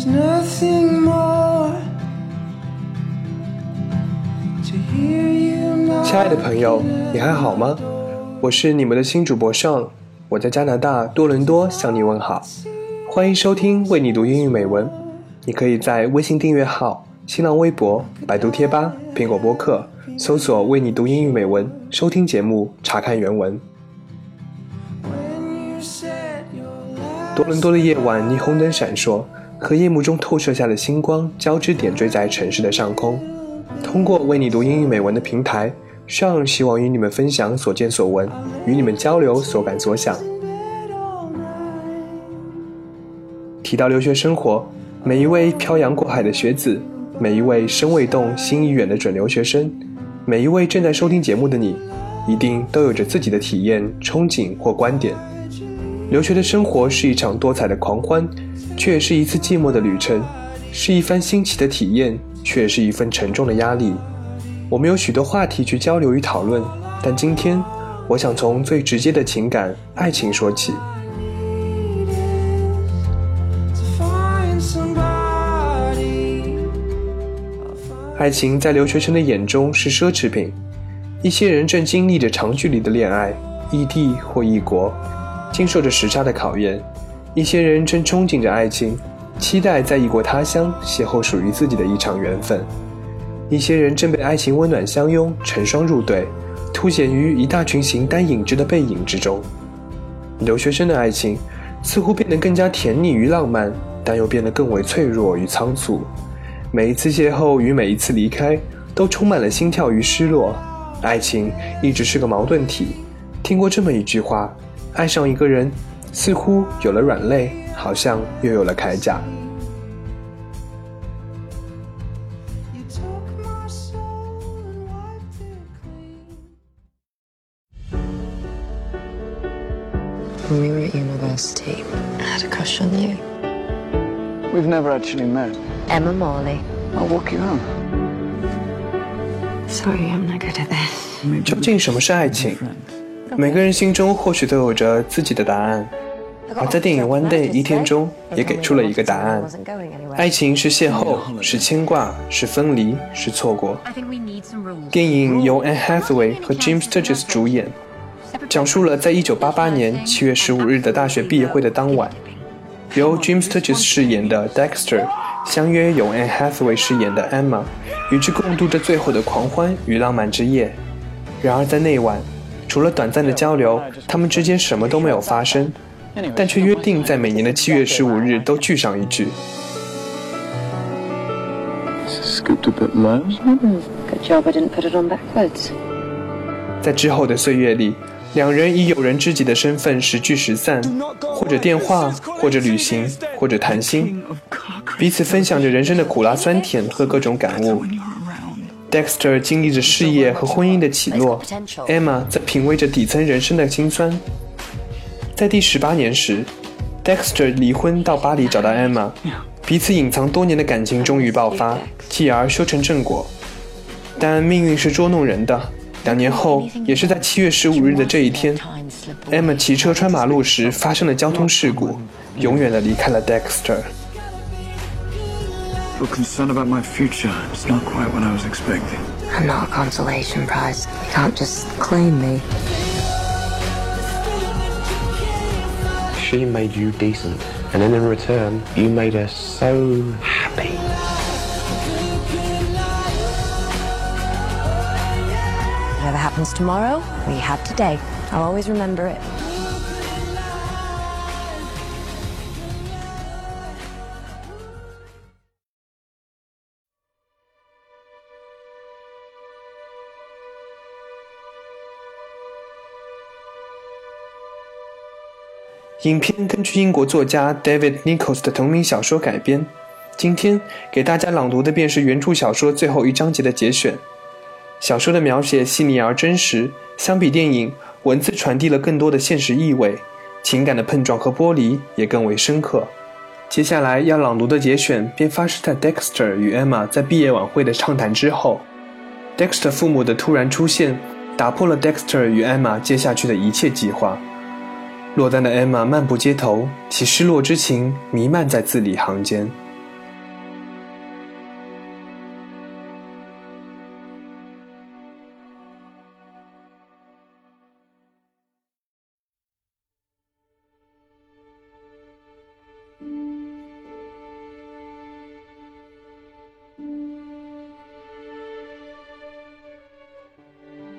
There's nothing more to hear you knock 亲爱的朋友，你还好吗？我是你们的新主播上，我在加拿大多伦多向你问好，欢迎收听为你读英语美文。你可以在微信订阅号、新浪微博、百度贴吧、苹果播客搜索“为你读英语美文”，收听节目，查看原文。多伦多的夜晚，霓虹灯闪烁，和夜幕中透射下的星光交织点缀在城市的上空。通过为你读英语美文的平台，上希望与你们分享所见所闻，与你们交流所感所想。提到留学生活，每一位漂洋过海的学子，每一位身未动心已远的准留学生，每一位正在收听节目的你，一定都有着自己的体验、憧憬或观点。留学的生活是一场多彩的狂欢，却也是一次寂寞的旅程；是一番新奇的体验，却也是一份沉重的压力。我们有许多话题去交流与讨论，但今天，我想从最直接的情感——爱情说起。爱情在留学生的眼中是奢侈品，一些人正经历着长距离的恋爱，异地或异国，经受着时差的考验；一些人正憧憬着爱情，期待在异国他乡邂逅属于自己的一场缘分；一些人正被爱情温暖相拥，成双入对，凸显于一大群形单影只的背影之中。留学生的爱情似乎变得更加甜腻与浪漫，但又变得更为脆弱与仓促。每一次邂逅与每一次离开，都充满了心跳与失落。爱情一直是个矛盾体。听过这么一句话：爱上一个人，似乎有了软肋，好像又有了铠甲。When we were at university, I had a crush on you. We've never actually met. Emma Morley. I'll walk you home. Sorry, I'm not good at this. 究竟什么是爱情？每个人心中或许都有着自己的答案，而在电影《One Day》一天中也给出了一个答案：爱情是邂逅，是牵挂，是分离，是错过。电影由 Anne Hathaway 和 Jim Sturgess 主演，讲述了在1988年7月15日的大学毕业会的当晚，由 Jim Sturgess 饰演的 Dexter 相约由 Anne Hathaway 饰演的 Emma 与之共度着最后的狂欢与浪漫之夜。然而在那晚，除了短暂的交流，他们之间什么都没有发生，但却约定在每年的七月十五日都聚上一聚。在之后的岁月里，两人以友人知己的身份时聚时散，或者电话，或者旅行，或者谈心，彼此分享着人生的苦辣酸甜和各种感悟。Dexter 经历着事业和婚姻的起落，Emma 则品味着底层人生的辛酸。在第十八年时，Dexter 离婚到巴黎找到 Emma，彼此隐藏多年的感情终于爆发，继而修成正果。但命运是捉弄人的。两年后，也是在七月十五日的这一天，Emma 骑车穿马路时发生了交通事故，永远的离开了 Dexter。You're concerned about my future. It's not quite what I was expecting. I'm not a consolation prize. You can't just claim me. She made you decent, and then in return, you made her so happy. Whatever happens tomorrow, we had today. I'll always remember it. 影片根据英国作家 David Nichols 的同名小说改编。今天给大家朗读的便是原著小说最后一章节的节选。小说的描写细腻而真实，相比电影，文字传递了更多的现实意味，情感的碰撞和剥离也更为深刻。接下来要朗读的节选便发生在 Dexter 与 Emma 在毕业晚会的畅谈之后。Dexter 父母的突然出现，打破了 Dexter 与 Emma 接下去的一切计划。落单的 Emma 漫步街头，其失落之情弥漫在字里行间。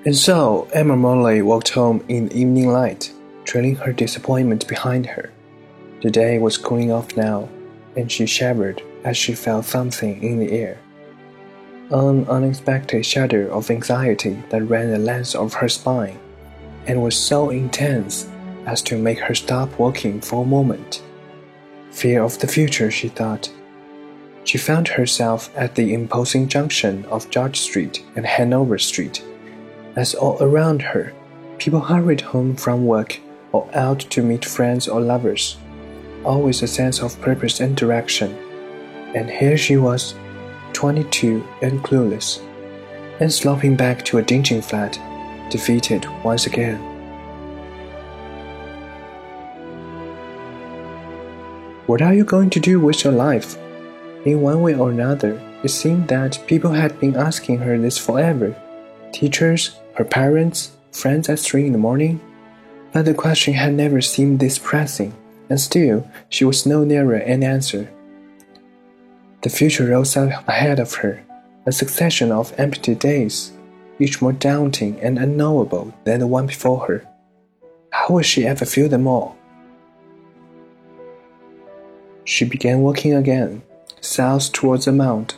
And so Emma Morley walked home in the evening light. Trailing her disappointment behind her. The day was cooling off now, and she shivered as she felt something in the air. An unexpected shudder of anxiety that ran the length of her spine, and was so intense as to make her stop walking for a moment. Fear of the future, she thought. She found herself at the imposing junction of George Street and Hanover Street as all around her, people hurried home from work or out to meet friends or lovers, always a sense of purpose and direction. And here she was, 22 and clueless, and sloping back to a dingy flat, defeated once again. What are you going to do with your life? In one way or another, it seemed that people had been asking her this forever. Teachers, her parents, friends at three in the morning? But the question had never seemed this pressing, and still she was no nearer an answer. The future rose up ahead of her, a succession of empty days, each more daunting and unknowable than the one before her. How would she ever fill them all? She began walking again, south towards the mount.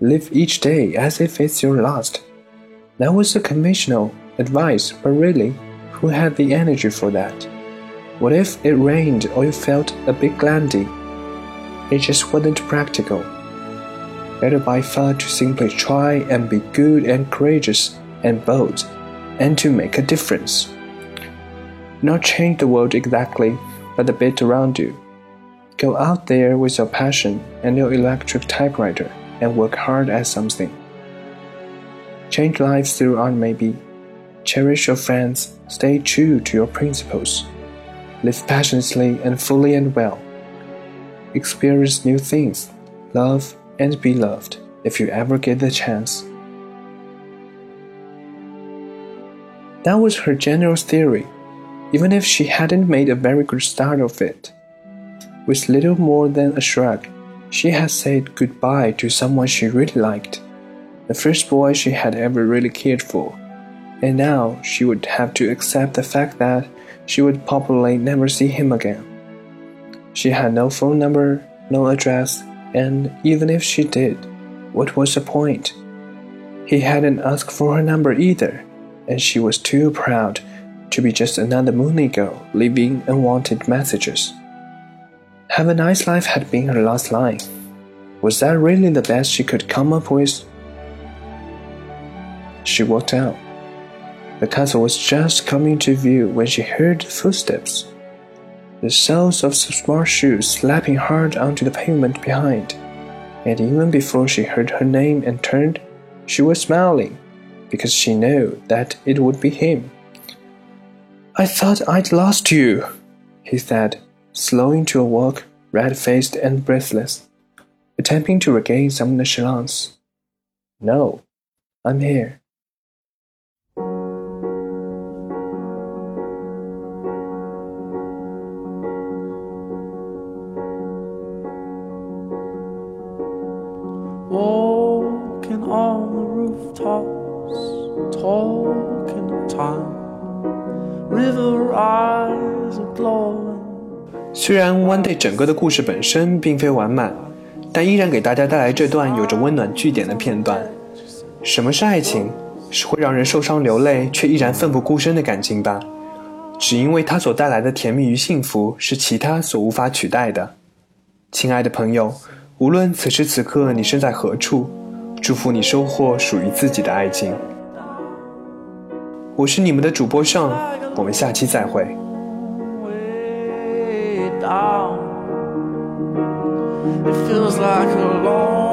Live each day as if it's your last, that was the conventional advice, but really, who had the energy for that? What if it rained or you felt a bit glandy? It just wasn't practical. Better by far to simply try and be good and courageous and bold, and to make a difference. Not change the world exactly, but the bit around you. Go out there with your passion and your electric typewriter and work hard at something. Change lives through art maybe. Cherish your friends, stay true to your principles. Live passionately and fully and well. Experience new things, love and be loved if you ever get the chance. That was her general theory, even if she hadn't made a very good start of it. With little more than a shrug, she had said goodbye to someone she really liked the first boy she had ever really cared for, and now she would have to accept the fact that she would probably never see him again. She had no phone number, no address, and even if she did, what was the point? He hadn't asked for her number either, and she was too proud to be just another moony girl leaving unwanted messages. Have a nice life had been her last line. Was that really the best she could come up with? She walked out. The castle was just coming to view when she heard footsteps. The soles of smart shoes slapping hard onto the pavement behind. And even before she heard her name and turned, she was smiling, because she knew that it would be him. I thought I'd lost you, he said, slowing to a walk, red faced and breathless, attempting to regain some nonchalance. No, I'm here. Toss, talk in time. River eyes are glowing. 虽然《One Day》整个的故事本身并非完满，但依然给大家带来这段有着温暖句点的片段。什么是爱情？是会让人受伤流泪却依然奋不顾身的感情吧？只因为它所带来的甜蜜与幸福是其他所无法取代的。亲爱的朋友。无论此时此刻你身在何处，祝福你收获属于自己的爱情。我是你们的主播尚，我们下期再会。It feels like a long